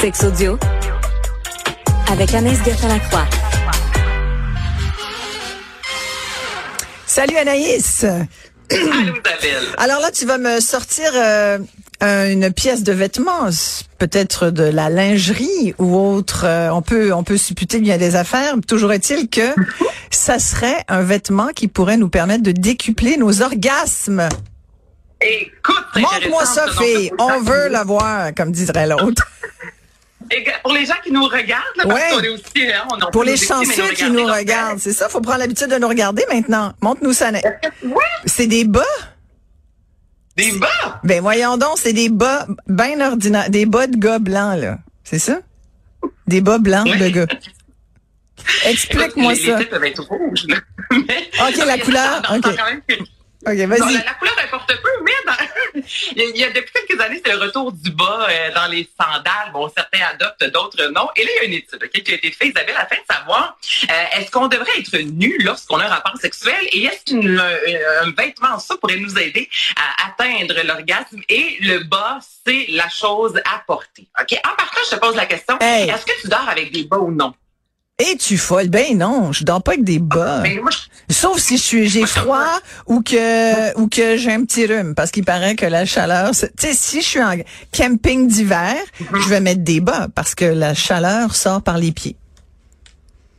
Sex audio avec Anaïs Gertin-Lacroix. Salut Anaïs. Allô, Isabelle. Alors là, tu vas me sortir euh, un- une pièce de vêtements, peut-être de la lingerie ou autre. euh, on peut on peut supputer bien des affaires. Toujours est-il que ça serait un vêtement qui pourrait nous permettre de décupler nos orgasmes. Écoute, Montre-moi ça, fille. On veut la voir, comme dirait l'autre. Et Pour les gens qui nous regardent, là, parce Ouais. qu'on est aussi, hein, on Pour les chanceux qui nous regardent, c'est ça. Faut prendre l'habitude de nous regarder maintenant. Montre-nous ça. C'est des bas. des bas? Ben voyons donc, c'est des bas bien ordinaires, des bas de gars blancs là. C'est ça? Des bas blancs de gars. Explique-moi ça. Les peuvent être rouges. là. Mais- Ok, la couleur, ok. vas-y. la, la couleur importe peu, mais dans- il, y a, depuis quelques années, c'est le retour du bas euh, dans les sandales. Bon, certains adoptent, d'autres non. Et là, il y a une étude ok, qui a été faite, Isabelle, afin de savoir euh, est-ce qu'on devrait être nu lorsqu'on a un rapport sexuel? Et est-ce qu'un un vêtement ça pourrait nous aider à atteindre l'orgasme? Et le bas, c'est la chose à porter. Ok? En partant, je te pose la question Hey. est-ce que tu dors avec des bas ou non? Es-tu folle Ben non, je dors pas avec des bas. Ben, moi, je- Sauf si je suis j'ai froid ou que ou que j'ai un petit rhume parce qu'il paraît que la chaleur, tu sais si je suis en camping d'hiver, je vais mettre des bas parce que la chaleur sort par les pieds.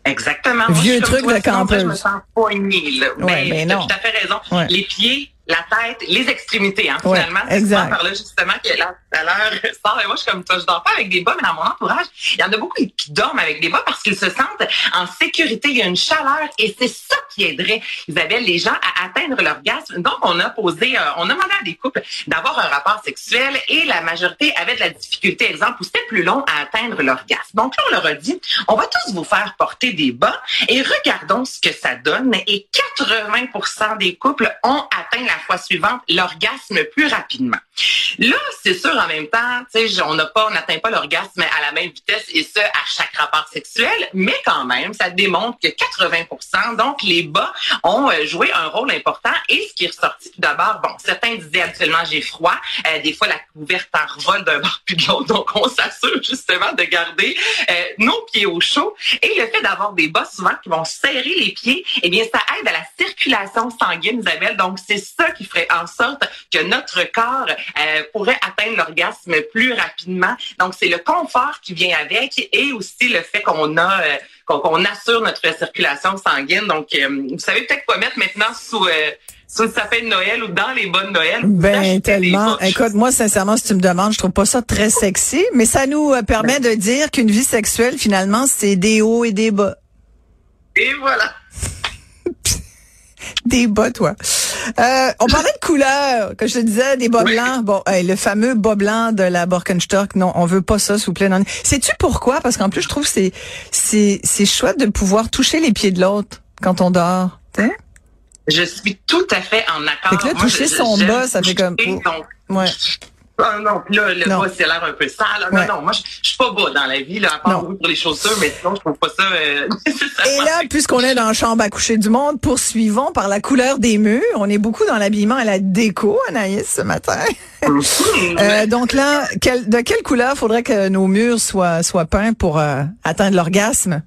Exactement. Vieux truc toi, de sinon, après, Je me campeuse. sens poignée, là. Ouais, mais t'as non. tout à fait raison. Ouais. Les pieds, la tête, les extrémités, hein, Ouais, finalement. C'est exact. souvent par là, justement, que la chaleur sort. Et moi, je suis comme toi, je dors pas avec des bas, mais dans mon entourage, il y en a beaucoup qui dorment avec des bas parce qu'ils se sentent en sécurité. Il y a une chaleur et c'est ça qui aiderait, Isabelle, les gens à atteindre l'orgasme. Donc, on a posé, euh, on a demandé à des couples d'avoir un rapport sexuel et la majorité avait de la difficulté, exemple, où c'était plus long à atteindre l'orgasme. Donc là, on leur a dit, on va tous vous faire porter des bas et regardons ce que ça donne. Et 80% des couples ont atteint la fois suivante l'orgasme plus rapidement. Là, c'est sûr, en même temps, on n'a pas, on n'atteint pas l'orgasme à la même vitesse et ce, à chaque rapport sexuel, mais quand même, ça démontre que 80% donc les bas, ont euh, joué un rôle important. Et ce qui est ressorti tout d'abord, bon, certains disaient habituellement j'ai froid, Euh, des fois la couverte en revole d'un bord puis de l'autre, donc on s'assure justement de garder euh, nos pieds au chaud. Et le fait d'avoir des bas souvent qui vont serrer les pieds, eh bien, ça aide à la circulation sanguine, Isabelle. Donc, c'est ça qui ferait en sorte que notre corps euh, pourrait atteindre l'orgasme plus rapidement. Donc, c'est le confort qui vient avec et aussi le fait qu'on a euh, qu'on assure notre circulation sanguine. Donc, euh, vous savez peut-être quoi mettre maintenant sous euh, sous le sapin de Noël ou dans les bas de Noël. Ben tellement. Écoute, moi sincèrement, si tu me demandes, je trouve pas ça très sexy, mais ça nous permet de dire qu'une vie sexuelle finalement, c'est des hauts et des bas. Et voilà. Des bas, toi. Euh, on parlait de couleur, que je te disais, des bas Oui. blancs. Bon, hey, le fameux bas blanc de la Birkenstock, non, on veut pas ça, s'il vous plaît. non. Sais-tu pourquoi? Parce qu'en plus, je trouve que c'est, c'est, c'est chouette de pouvoir toucher les pieds de l'autre quand on dort. T'sais? Je suis tout à fait en accord. Fait que là, Moi, toucher je- son bas, ça fait comme- donc, Ouais. Ah non, puis là, le Non. bas, c'est l'air un peu sale. Ouais. Non, non, moi, je je suis pas bas dans la vie, là, à part pour les chaussures, mais sinon, je trouve pas ça euh, Et là, puisqu'on est dans la chambre à coucher du monde, poursuivons par la couleur des murs. On est beaucoup dans l'habillement et la déco, Anaïs, ce matin. Euh, donc là, quel- de quelle couleur faudrait que nos murs soient, soient peints pour euh, atteindre l'orgasme?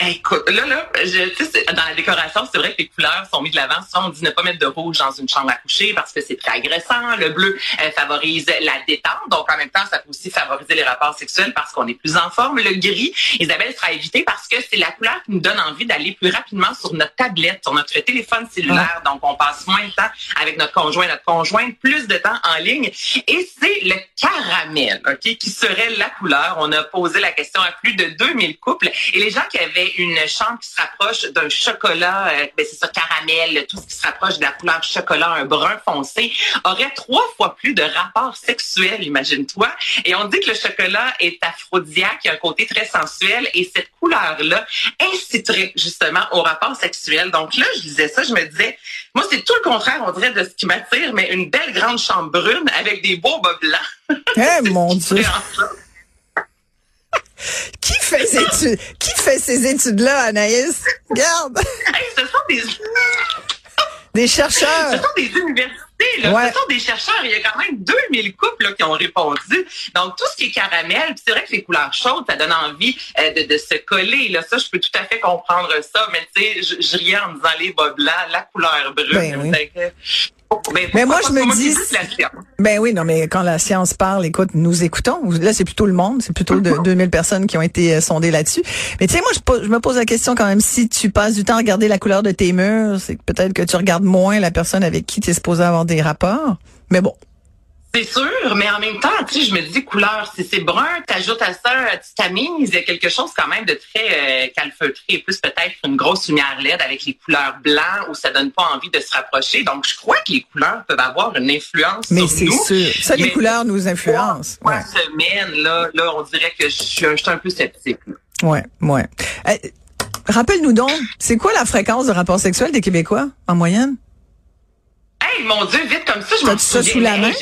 Écoute, là, là, je, dans la décoration, c'est vrai que les couleurs sont mises de l'avant. Souvent, on dit ne pas mettre de rouge dans une chambre à coucher parce que c'est très agressant. Le bleu euh, favorise la détente. Donc, en même temps, ça peut aussi aussi favoriser les rapports sexuels parce qu'on est plus en forme. Le gris, Isabelle, sera évité parce que c'est la couleur qui nous donne envie d'aller plus rapidement sur notre tablette, sur notre téléphone cellulaire. Donc, on passe moins de temps avec notre conjoint, notre conjointe, plus de temps en ligne. Et c'est le caramel, OK, qui serait la couleur. On a posé la question à plus de 2000 couples et les gens qui avaient une chambre qui se rapproche d'un chocolat, euh, ben c'est ça, caramel, tout ce qui se rapproche de la couleur chocolat, un brun foncé, auraient trois fois plus de rapports sexuels, imagine-toi. Et on dit que le chocolat est aphrodisiaque, il y a un côté très sensuel et cette couleur-là inciterait justement au rapport sexuel. Donc là, je disais ça, je me disais, moi, c'est tout le contraire, on dirait, de ce qui m'attire, mais une belle grande chambre brune avec des beaux bas blancs. Eh, mon Dieu! Qui fait ces études? Qui fait ces études-là, Anaïs? Regarde! Hey, ce sont des... Des chercheurs. Ce sont des universités, là. Ouais. Ce sont des chercheurs. Il y a quand même 2000 couples là, qui ont répondu. Donc, tout ce qui est caramel, c'est vrai que les couleurs chaudes, ça donne envie euh, de, de se coller. Là. Ça, je peux tout à fait comprendre ça. Mais tu sais, je, je riais en me disant les bas blancs, la couleur brune. Ben oui. Mais moi, je me dis-. Ben oui, non, mais quand la science parle, écoute, nous écoutons. Là, c'est plutôt le monde, c'est plutôt de 2000 personnes qui ont été euh, sondées là-dessus. Mais tu sais, moi, je, pose- je me pose la question quand même, si tu passes du temps à regarder la couleur de tes murs, c'est peut-être que tu regardes moins la personne avec qui tu es supposé avoir des rapports. Mais bon, C'est sûr, mais en même temps, tu sais, je me dis couleur, si c'est brun, t'ajoutes à ça, tu tamises, il y a quelque chose quand même de très euh, calfeutré et plus peut-être une grosse lumière LED avec les couleurs blancs où ça donne pas envie de se rapprocher. Donc, je crois que les couleurs peuvent avoir une influence mais sur c'est nous. sûr. Ça, les Mais couleurs nous influencent. Trois Ouais, semaines, là, là, on dirait que je suis, un- je suis un peu sceptique. là. ouais, ouais. Euh, Rappelle-nous donc, c'est quoi la fréquence de rapport sexuel des Québécois en moyenne? Hey, mon Dieu, vite comme ça, je m'en T'as-tu ça souviens. sous la main?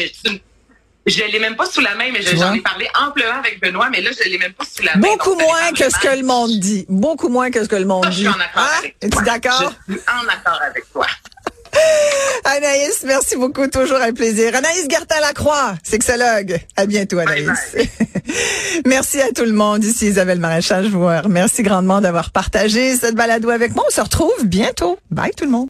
Je l'ai même pas sous la main, mais j'en ai parlé amplement avec Benoît, mais là, je l'ai même pas sous la main. Beaucoup Donc, moins que ce que le monde dit. Beaucoup moins que ce que le monde Ça, je dit. suis en accord Ah, avec toi. d'accord? Je suis en accord avec toi. Anaïs, merci beaucoup. Toujours un plaisir. Anaïs Gertin-Lacroix, sexologue. À bientôt, Anaïs. Bye merci à tout le monde. Ici Isabelle Maréchal. Je vous remercie grandement d'avoir partagé cette balado avec moi. On se retrouve bientôt. Bye tout le monde.